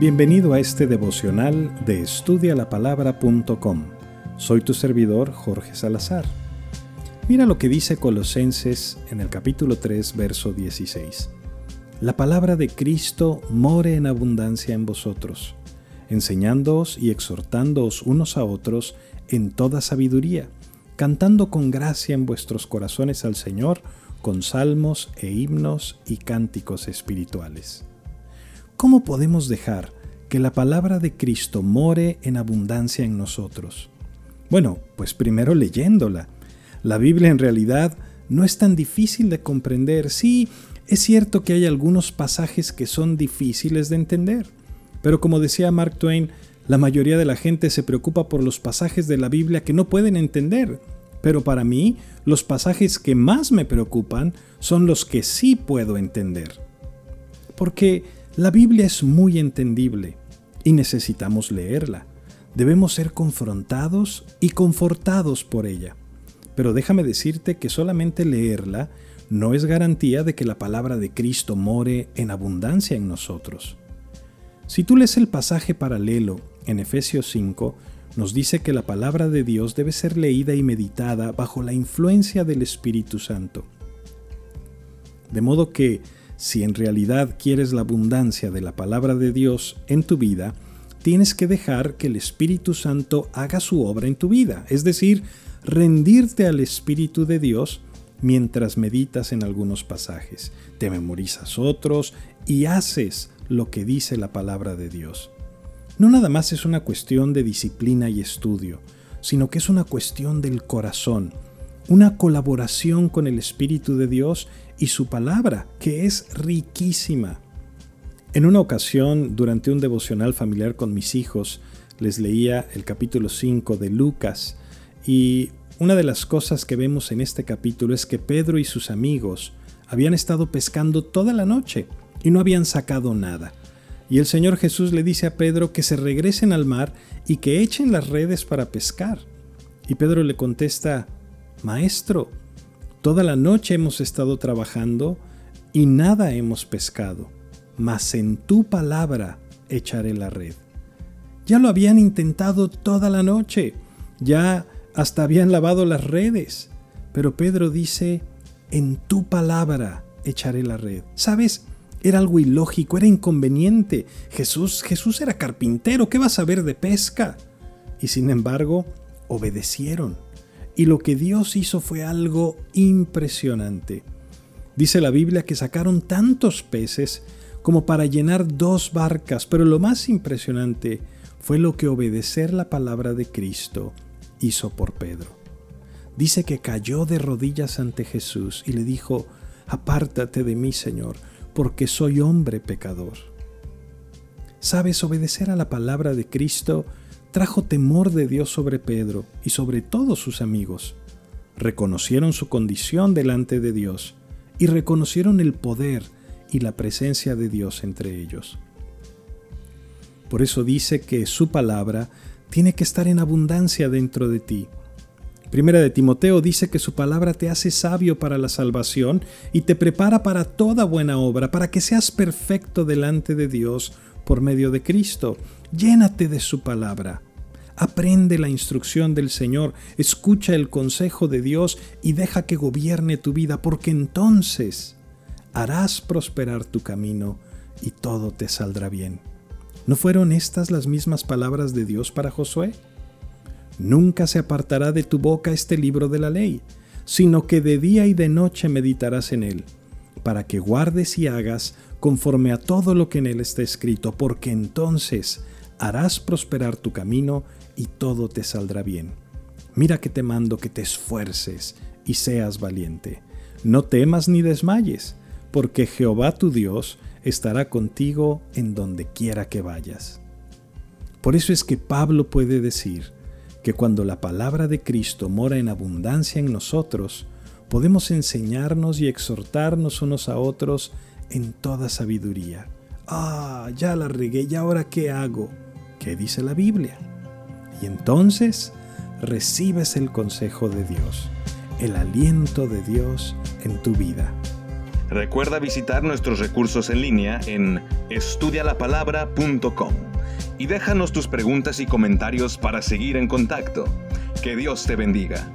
Bienvenido a este devocional de estudialapalabra.com. Soy tu servidor Jorge Salazar. Mira lo que dice Colosenses en el capítulo 3, verso 16. La palabra de Cristo more en abundancia en vosotros, enseñándoos y exhortándoos unos a otros en toda sabiduría, cantando con gracia en vuestros corazones al Señor con salmos e himnos y cánticos espirituales. ¿Cómo podemos dejar que la palabra de Cristo more en abundancia en nosotros? Bueno, pues primero leyéndola. La Biblia en realidad no es tan difícil de comprender. Sí, es cierto que hay algunos pasajes que son difíciles de entender, pero como decía Mark Twain, la mayoría de la gente se preocupa por los pasajes de la Biblia que no pueden entender, pero para mí los pasajes que más me preocupan son los que sí puedo entender. Porque la Biblia es muy entendible y necesitamos leerla. Debemos ser confrontados y confortados por ella. Pero déjame decirte que solamente leerla no es garantía de que la palabra de Cristo more en abundancia en nosotros. Si tú lees el pasaje paralelo en Efesios 5, nos dice que la palabra de Dios debe ser leída y meditada bajo la influencia del Espíritu Santo. De modo que si en realidad quieres la abundancia de la palabra de Dios en tu vida, tienes que dejar que el Espíritu Santo haga su obra en tu vida, es decir, rendirte al Espíritu de Dios mientras meditas en algunos pasajes, te memorizas otros y haces lo que dice la palabra de Dios. No nada más es una cuestión de disciplina y estudio, sino que es una cuestión del corazón, una colaboración con el Espíritu de Dios y su palabra, que es riquísima. En una ocasión, durante un devocional familiar con mis hijos, les leía el capítulo 5 de Lucas y una de las cosas que vemos en este capítulo es que Pedro y sus amigos habían estado pescando toda la noche y no habían sacado nada. Y el Señor Jesús le dice a Pedro que se regresen al mar y que echen las redes para pescar. Y Pedro le contesta, Maestro, toda la noche hemos estado trabajando y nada hemos pescado, mas en tu palabra echaré la red. Ya lo habían intentado toda la noche, ya hasta habían lavado las redes, pero Pedro dice, en tu palabra echaré la red. ¿Sabes? Era algo ilógico, era inconveniente. Jesús, Jesús era carpintero, ¿qué va a saber de pesca? Y sin embargo, obedecieron y lo que Dios hizo fue algo impresionante. Dice la Biblia que sacaron tantos peces como para llenar dos barcas, pero lo más impresionante fue lo que obedecer la palabra de Cristo hizo por Pedro. Dice que cayó de rodillas ante Jesús y le dijo, Apártate de mí, Señor, porque soy hombre pecador. ¿Sabes? Obedecer a la palabra de Cristo trajo temor de Dios sobre Pedro y sobre todos sus amigos. Reconocieron su condición delante de Dios y reconocieron el poder y la presencia de Dios entre ellos. Por eso dice que su palabra tiene que estar en abundancia dentro de ti. Primera de Timoteo dice que su palabra te hace sabio para la salvación y te prepara para toda buena obra, para que seas perfecto delante de Dios por medio de Cristo. Llénate de su palabra. Aprende la instrucción del Señor, escucha el consejo de Dios y deja que gobierne tu vida, porque entonces harás prosperar tu camino y todo te saldrá bien. ¿No fueron estas las mismas palabras de Dios para Josué? Nunca se apartará de tu boca este libro de la ley, sino que de día y de noche meditarás en él, para que guardes y hagas conforme a todo lo que en él está escrito, porque entonces harás prosperar tu camino y todo te saldrá bien. Mira que te mando que te esfuerces y seas valiente. No temas ni desmayes, porque Jehová tu Dios estará contigo en donde quiera que vayas. Por eso es que Pablo puede decir que cuando la palabra de Cristo mora en abundancia en nosotros, podemos enseñarnos y exhortarnos unos a otros en toda sabiduría. Ah, ya la regué, ¿y ahora qué hago? ¿Qué dice la Biblia? Y entonces recibes el consejo de Dios, el aliento de Dios en tu vida. Recuerda visitar nuestros recursos en línea en estudialapalabra.com y déjanos tus preguntas y comentarios para seguir en contacto. Que Dios te bendiga.